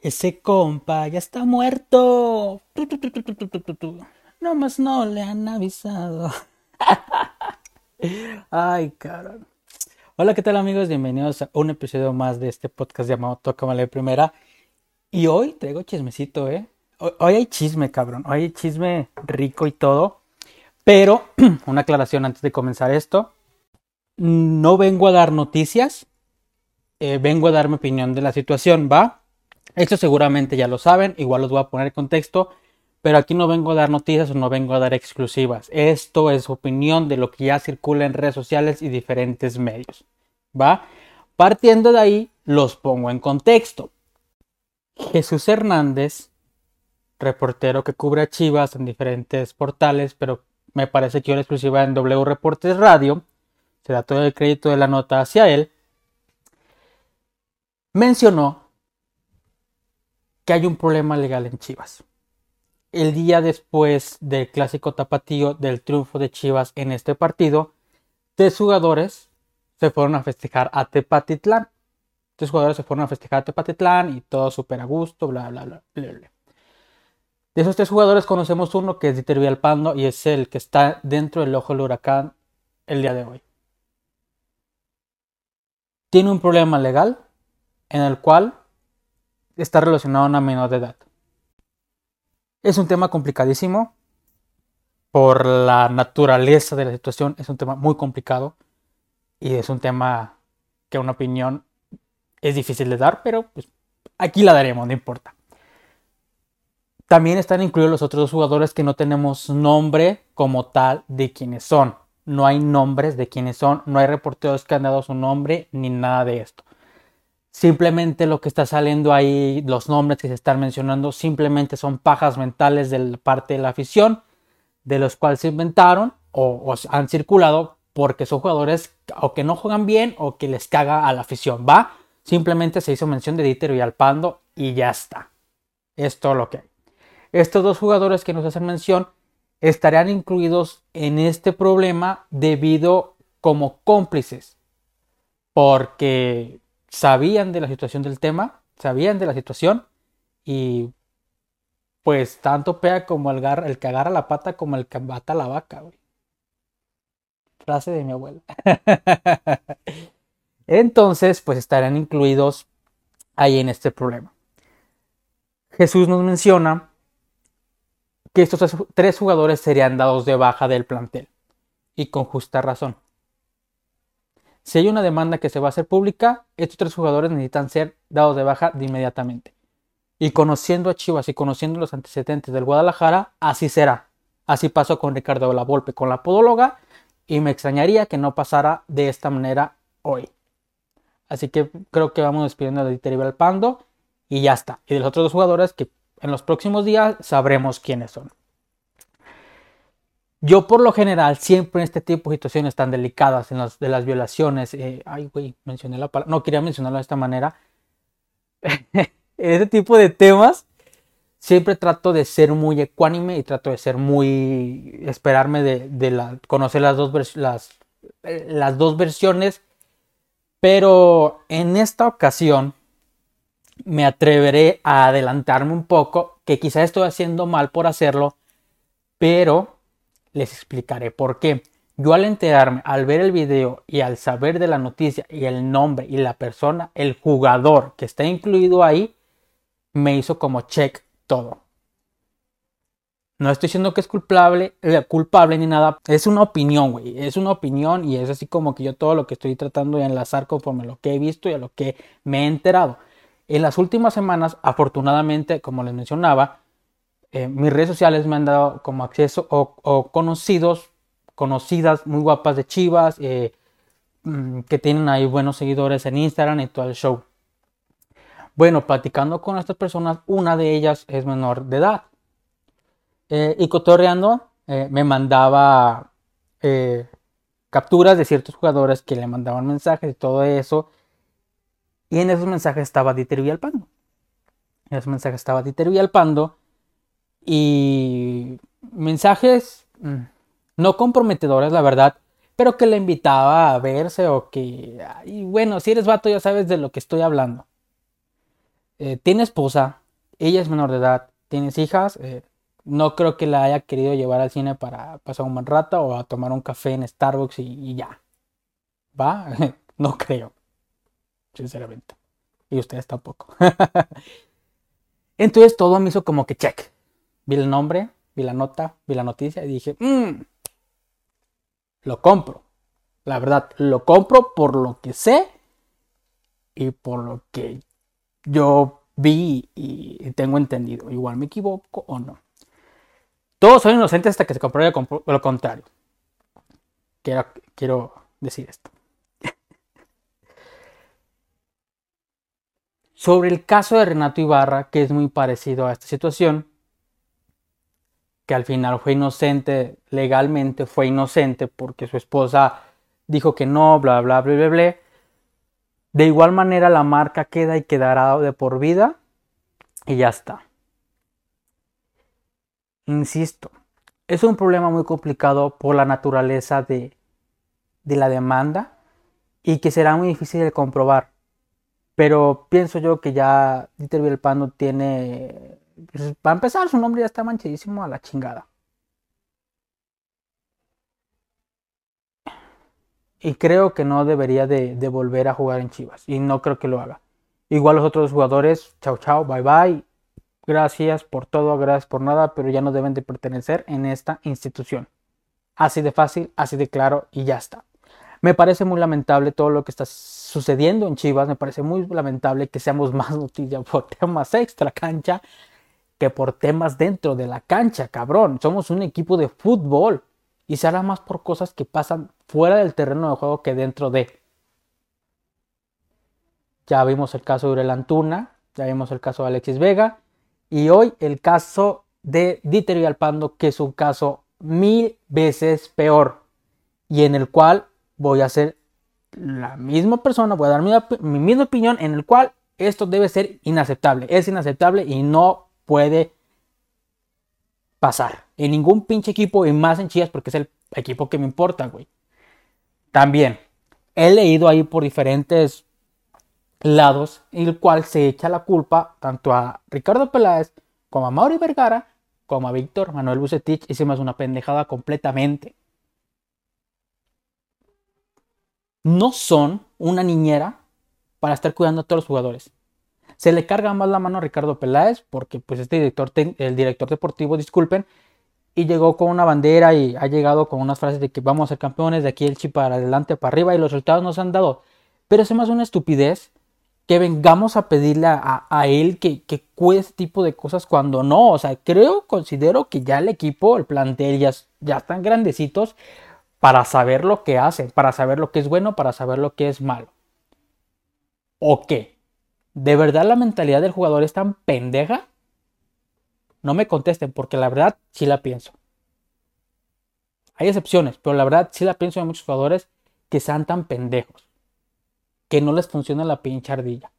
Ese compa ya está muerto. No más no le han avisado. Ay, caramba. Hola, ¿qué tal amigos? Bienvenidos a un episodio más de este podcast llamado Toca de Primera. Y hoy traigo chismecito, ¿eh? Hoy hay chisme, cabrón. Hoy hay chisme rico y todo. Pero, una aclaración antes de comenzar esto. No vengo a dar noticias. Eh, vengo a dar mi opinión de la situación, ¿va? Esto seguramente ya lo saben, igual los voy a poner en contexto, pero aquí no vengo a dar noticias o no vengo a dar exclusivas. Esto es opinión de lo que ya circula en redes sociales y diferentes medios. ¿Va? Partiendo de ahí, los pongo en contexto. Jesús Hernández, reportero que cubre a Chivas en diferentes portales, pero me parece que una exclusiva en W Reportes Radio, se da todo el crédito de la nota hacia él, mencionó que hay un problema legal en Chivas. El día después del clásico tapatío del triunfo de Chivas en este partido, tres jugadores se fueron a festejar a Tepatitlán. Tres jugadores se fueron a festejar a Tepatitlán y todo súper a gusto, bla, bla, bla, bla. De esos tres jugadores conocemos uno que es Dieter Villalpando y es el que está dentro del ojo del huracán el día de hoy. Tiene un problema legal en el cual está relacionado a una menor de edad. Es un tema complicadísimo por la naturaleza de la situación, es un tema muy complicado y es un tema que una opinión es difícil de dar, pero pues, aquí la daremos, no importa. También están incluidos los otros jugadores que no tenemos nombre como tal de quienes son. No hay nombres de quienes son, no hay reporteros que han dado su nombre ni nada de esto. Simplemente lo que está saliendo ahí, los nombres que se están mencionando, simplemente son pajas mentales de parte de la afición, de los cuales se inventaron o, han circulado porque son jugadores o que no juegan bien o que les caga a la afición. Va, simplemente se hizo mención de Dieter y Alpando y ya está. Es todo lo que hay. Estos dos jugadores que nos hacen mención estarían incluidos en este problema debido como cómplices. Porque sabían de la situación del tema, sabían de la situación y pues tanto pega como el, el que agarra la pata como el que mata la vaca, güey. Frase de mi abuela. Entonces, pues estarán incluidos ahí en este problema. Jesús nos menciona que estos tres jugadores serían dados de baja del plantel. Y con justa razón. Si hay una demanda que se va a hacer pública, estos tres jugadores necesitan ser dados de baja de inmediatamente. Y conociendo a Chivas y conociendo los antecedentes del Guadalajara, así será. Así pasó con Ricardo Volpe con la podóloga y me extrañaría que no pasara de esta manera hoy. Así que creo que vamos despidiendo de Dieter Pando y ya está. Y de los otros dos jugadores que en los próximos días sabremos quiénes son. Yo por lo general siempre en este tipo de situaciones tan delicadas, en las de las violaciones, eh, ay güey, mencioné la palabra, no quería mencionarlo de esta manera, en este tipo de temas siempre trato de ser muy ecuánime y trato de ser muy, esperarme de, conocer las dos, las, las dos versiones, pero en esta ocasión me atreveré a adelantarme un poco, que quizá estoy haciendo mal por hacerlo, pero les explicaré por qué. Yo al enterarme, al ver el video y al saber de la noticia y el nombre y la persona, el jugador que está incluido ahí, me hizo como check todo. No estoy diciendo que es culpable, eh, culpable ni nada. Es una opinión, güey. Es una opinión y es así como que yo todo lo que estoy tratando de enlazar conforme a lo que he visto y a lo que me he enterado. En las últimas semanas, afortunadamente, como les mencionaba, eh, mis redes sociales me han dado como acceso o, conocidos, conocidas muy guapas de Chivas, eh, mm, que tienen ahí buenos seguidores en Instagram y todo el show. Bueno, platicando con estas personas, una de ellas es menor de edad. Eh, y cotorreando, me mandaba capturas de ciertos jugadores que le mandaban mensajes y todo eso. Y en esos mensajes estaba Dieter Villalpando. En esos mensajes estaba Dieter Villalpando y mensajes mm, no comprometedores, la verdad, pero que le invitaba a verse o que, y bueno, si eres vato ya sabes de lo que estoy hablando. eh, tiene esposa, ella es menor de edad, tienes hijas, eh, no creo que la haya querido llevar al cine para pasar un buen rato o a tomar un café en Starbucks y, ya. ¿Va? no creo. Sinceramente. Y ustedes tampoco. Entonces todo me hizo como que check. Vi el nombre, vi la nota, vi la noticia y dije, mmm, lo compro. La verdad, lo compro por lo que sé y por lo que yo vi y tengo entendido. Igual me equivoco o no. Todos son inocentes hasta que se compruebe lo contrario. Quiero, quiero decir esto. Sobre el caso de Renato Ibarra, que es muy parecido a esta situación, que al final fue inocente, legalmente fue inocente porque su esposa dijo que no, bla, bla, bla, bla, bla. De igual manera la marca queda y quedará de por vida y ya está. Insisto, es un problema muy complicado por la naturaleza de, la demanda y que será muy difícil de comprobar. Pero pienso yo que ya Dieter Villalpando tiene... Pues, para empezar, su nombre ya está manchadísimo a la chingada. Y creo que no debería de, volver a jugar en Chivas. Y no creo que lo haga. Igual los otros jugadores, chao chao, bye bye gracias por todo, gracias por nada, pero ya no deben de pertenecer en esta institución. Así de fácil, así de claro y ya está. Me parece muy lamentable todo lo que está sucediendo en Chivas, me parece muy lamentable que seamos más noticias por temas extra cancha que por temas dentro de la cancha, cabrón. Somos un equipo de fútbol y se hará más por cosas que pasan fuera del terreno de juego que dentro de. Ya vimos el caso de Urel Antuna, ya vimos el caso de Alexis Vega, y hoy el caso de Dieter Villalpando, que es un caso mil veces peor y en el cual voy a ser la misma persona, voy a dar mi, mi, misma opinión en el cual esto debe ser inaceptable. Es inaceptable y no puede pasar en ningún pinche equipo y más en Chivas porque es el equipo que me importa, güey. También he leído ahí por diferentes lados, el cual se echa la culpa tanto a Ricardo Peláez como a Mauri Vergara como a Víctor Manuel Bucetich y se una pendejada completamente. No son una niñera para estar cuidando a todos los jugadores. Se le carga más la mano a Ricardo Peláez porque pues este director, el director deportivo, disculpen, y llegó con una bandera y ha llegado con unas frases de que vamos a ser campeones de aquí el chip para adelante, para arriba y los resultados nos han dado. Pero me hace una estupidez que vengamos a pedirle a, él que, que cuide ese tipo de cosas cuando no. O sea, creo, considero que ya el equipo, el plantel ya, ya están grandecitos para saber lo que hacen, para saber lo que es bueno, para saber lo que es malo. ¿O qué? ¿De verdad la mentalidad del jugador es tan pendeja? No me contesten, porque la verdad sí la pienso. Hay excepciones, pero la verdad sí la pienso de muchos jugadores que sean tan pendejos que no les funciona la pinche ardilla.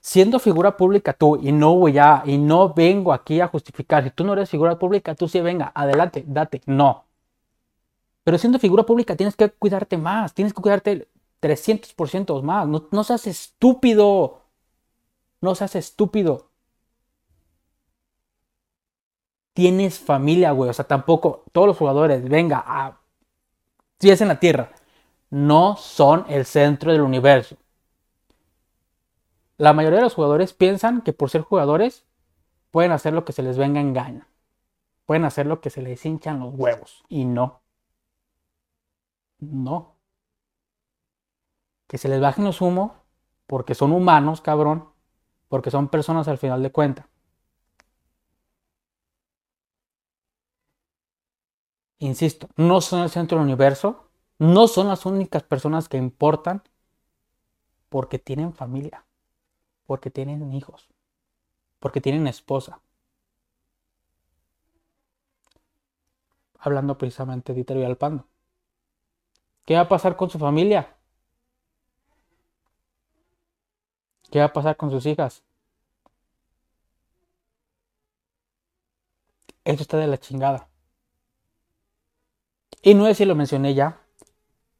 Siendo figura pública tú y no voy a y no vengo aquí a justificar, si tú no eres figura pública, tú sí venga, adelante, date, no. Pero siendo figura pública tienes que cuidarte más, tienes que cuidarte 300% más, no, no seas estúpido, no seas estúpido. Tienes familia, güey, o sea, tampoco todos los jugadores, venga, a, si es en la tierra, no son el centro del universo. La mayoría de los jugadores piensan que por ser jugadores pueden hacer lo que se les venga en gana. Pueden hacer lo que se les hinchan los huevos. Y no. No. Que se les bajen los humos porque son humanos, cabrón. Porque son personas al final de cuentas. Insisto, no son el centro del universo no son las únicas personas que importan porque tienen familia, porque tienen hijos, porque tienen esposa. Hablando precisamente de Iterio Alpando. ¿Qué va a pasar con su familia? ¿Qué va a pasar con sus hijas? Eso está de la chingada. Y no sé si lo mencioné ya,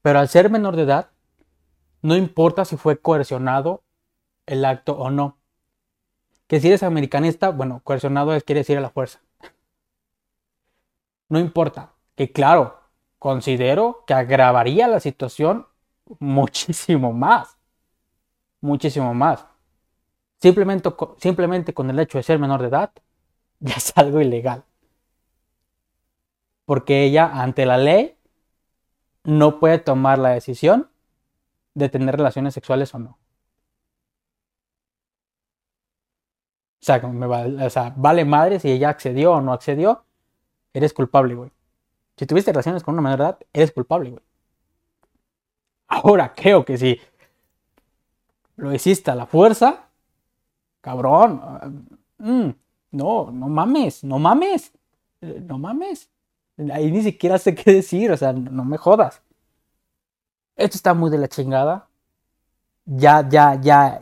pero al ser menor de edad, no importa si fue coercionado el acto o no. Que si eres americanista, bueno, coercionado es quiere decir a la fuerza. No importa. Que claro, considero que agravaría la situación muchísimo más. Muchísimo más. Simplemente, simplemente con el hecho de ser menor de edad, ya es algo ilegal. Porque ella, ante la ley, no puede tomar la decisión de tener relaciones sexuales o no. O sea, vale, madre si ella accedió o no accedió, eres culpable, güey. Si tuviste relaciones con una menor edad, eres culpable, güey. Ahora creo que si lo hiciste a la fuerza, cabrón, ah, mm, no, no mames, no mames, eh, no mames. Ahí ni siquiera sé qué decir, o sea, no me jodas. Esto está muy de la chingada. Ya, ya, ya,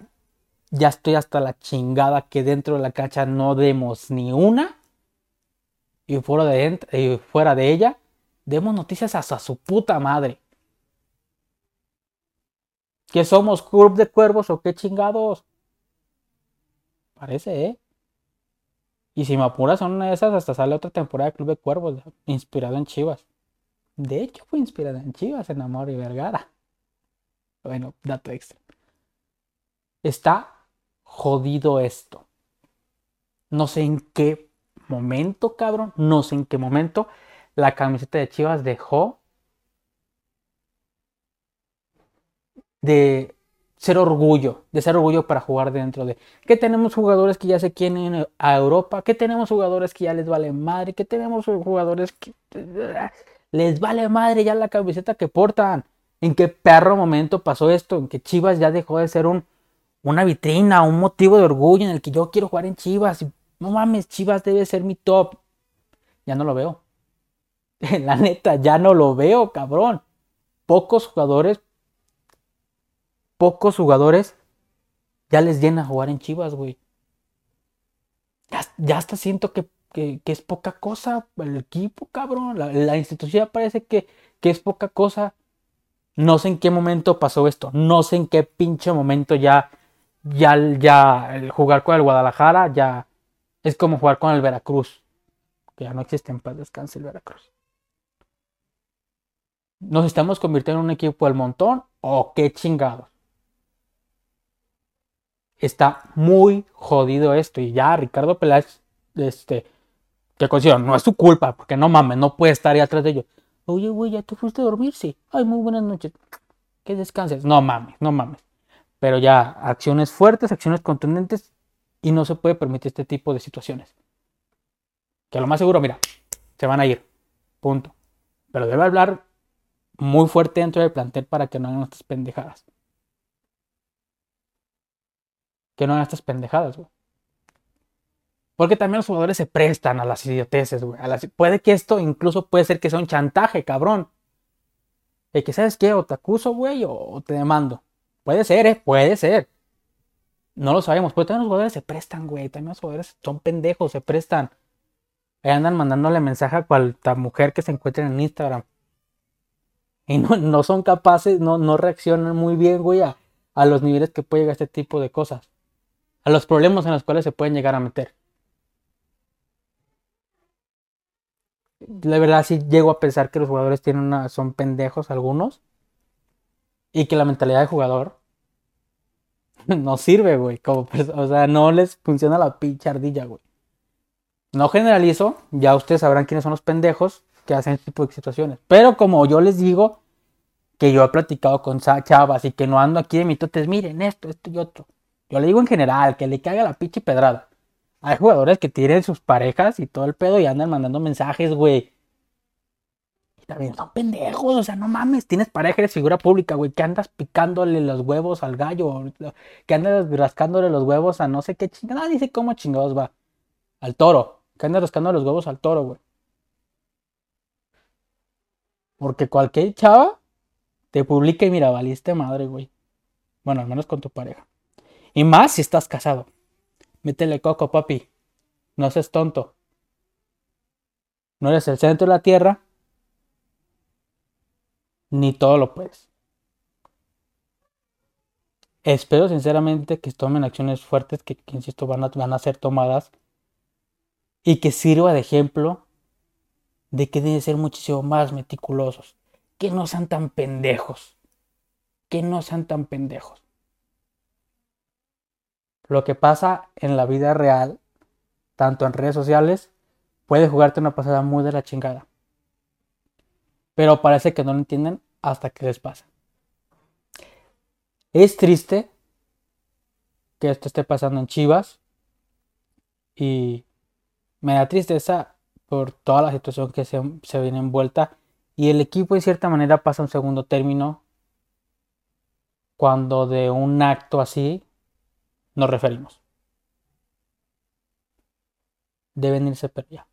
ya estoy hasta la chingada que dentro de la cancha no demos ni una. Y fuera de, y fuera de ella, demos noticias hasta su puta madre. ¿Que somos club de cuervos o qué chingados? Parece, ¿eh? Y si me apuras son una de esas, hasta sale otra temporada de Club de Cuervos, inspirado en Chivas. De hecho, fue inspirada en Chivas, en Amor y Vergara. Bueno, dato extra. Está jodido esto. No sé en qué momento, cabrón. No sé en qué momento la camiseta de Chivas dejó de ser orgullo, de ser orgullo para jugar dentro de. Que tenemos jugadores que ya se quieren a Europa, que tenemos jugadores que ya les vale madre, que tenemos jugadores que les vale madre ya la camiseta que portan. ¿En qué perro momento pasó esto? En que Chivas ya dejó de ser un, una vitrina, un motivo de orgullo en el que yo quiero jugar en Chivas. no mames, Chivas debe ser mi top. Ya no lo veo. La neta, ya no lo veo, cabrón. Pocos jugadores pocos jugadores ya les llena jugar en Chivas, güey. Ya, hasta siento que, es poca cosa el equipo, cabrón. La, institución parece que, que, es poca cosa. No sé en qué momento pasó esto. No sé en qué pinche momento ya, ya, ya el jugar con el Guadalajara ya es como jugar con el Veracruz. Que ya no existe en paz descanse el Veracruz. ¿Nos estamos convirtiendo en un equipo del montón? ¿O qué chingados? Está muy jodido esto. Y ya Ricardo Peláez, este, que considero, no es su culpa, porque no mames, no puede estar ahí atrás de ellos. Oye, güey, ya te fuiste a dormir, sí. Ay, muy buenas noches. Que descanses. No mames, no mames. Pero ya, acciones fuertes, acciones contundentes, y no se puede permitir este tipo de situaciones. Que lo más seguro, mira, se van a ir. Punto. Pero debe hablar muy fuerte dentro del plantel para que no hagan estas pendejadas que no hagan estas pendejadas, güey. Porque también los jugadores se prestan a las idioteces, güey. Puede que esto incluso puede ser que sea un chantaje, cabrón. Y que, ¿sabes qué? O te acuso, güey, o te demando. Puede ser, ¿eh? Puede ser. No lo sabemos. Pero también los jugadores se prestan, güey. También los jugadores son pendejos, se prestan. Ahí andan mandándole mensaje a cualta mujer que se encuentre en Instagram. Y no, no son capaces, no, no reaccionan muy bien, güey, a, a los niveles que puede llegar este tipo de cosas a los problemas en los cuales se pueden llegar a meter. La verdad sí llego a pensar que los jugadores tienen una, son pendejos algunos y que la mentalidad de jugador no sirve, güey. Como, o sea, no les funciona la pinche ardilla, güey. No generalizo, ya ustedes sabrán quiénes son los pendejos que hacen este tipo de situaciones. Pero como yo les digo, que yo he platicado con chavas y que no ando aquí de mitotes, miren esto, esto y otro. Yo le digo en general, que le caiga la pinche pedrada. Hay jugadores que tienen sus parejas y todo el pedo y andan mandando mensajes, güey. Y también son pendejos, o sea, no mames, tienes pareja, eres figura pública, güey, que andas picándole los huevos al gallo, que andas rascándole los huevos a no sé qué chingada, dice cómo chingados va. Al toro, que andas rascando los huevos al toro, güey. Porque cualquier chava te publica y mira, valiste madre, güey. Bueno, al menos con tu pareja. Y más si estás casado. Métele coco, papi. No seas tonto. No eres el centro de la tierra. Ni todo lo puedes. Espero sinceramente que tomen acciones fuertes que, insisto, van a, van a ser tomadas y que sirva de ejemplo de que deben ser muchísimo más meticulosos, que no sean tan pendejos, que no sean tan pendejos. Lo que pasa en la vida real, tanto en redes sociales, puede jugarte una pasada muy de la chingada. Pero parece que no lo entienden hasta que les pasa. Es triste que esto esté pasando en Chivas y me da tristeza por toda la situación que se, se viene envuelta y el equipo en cierta manera pasa un segundo término cuando de un acto así nos referimos. Deben irse pero.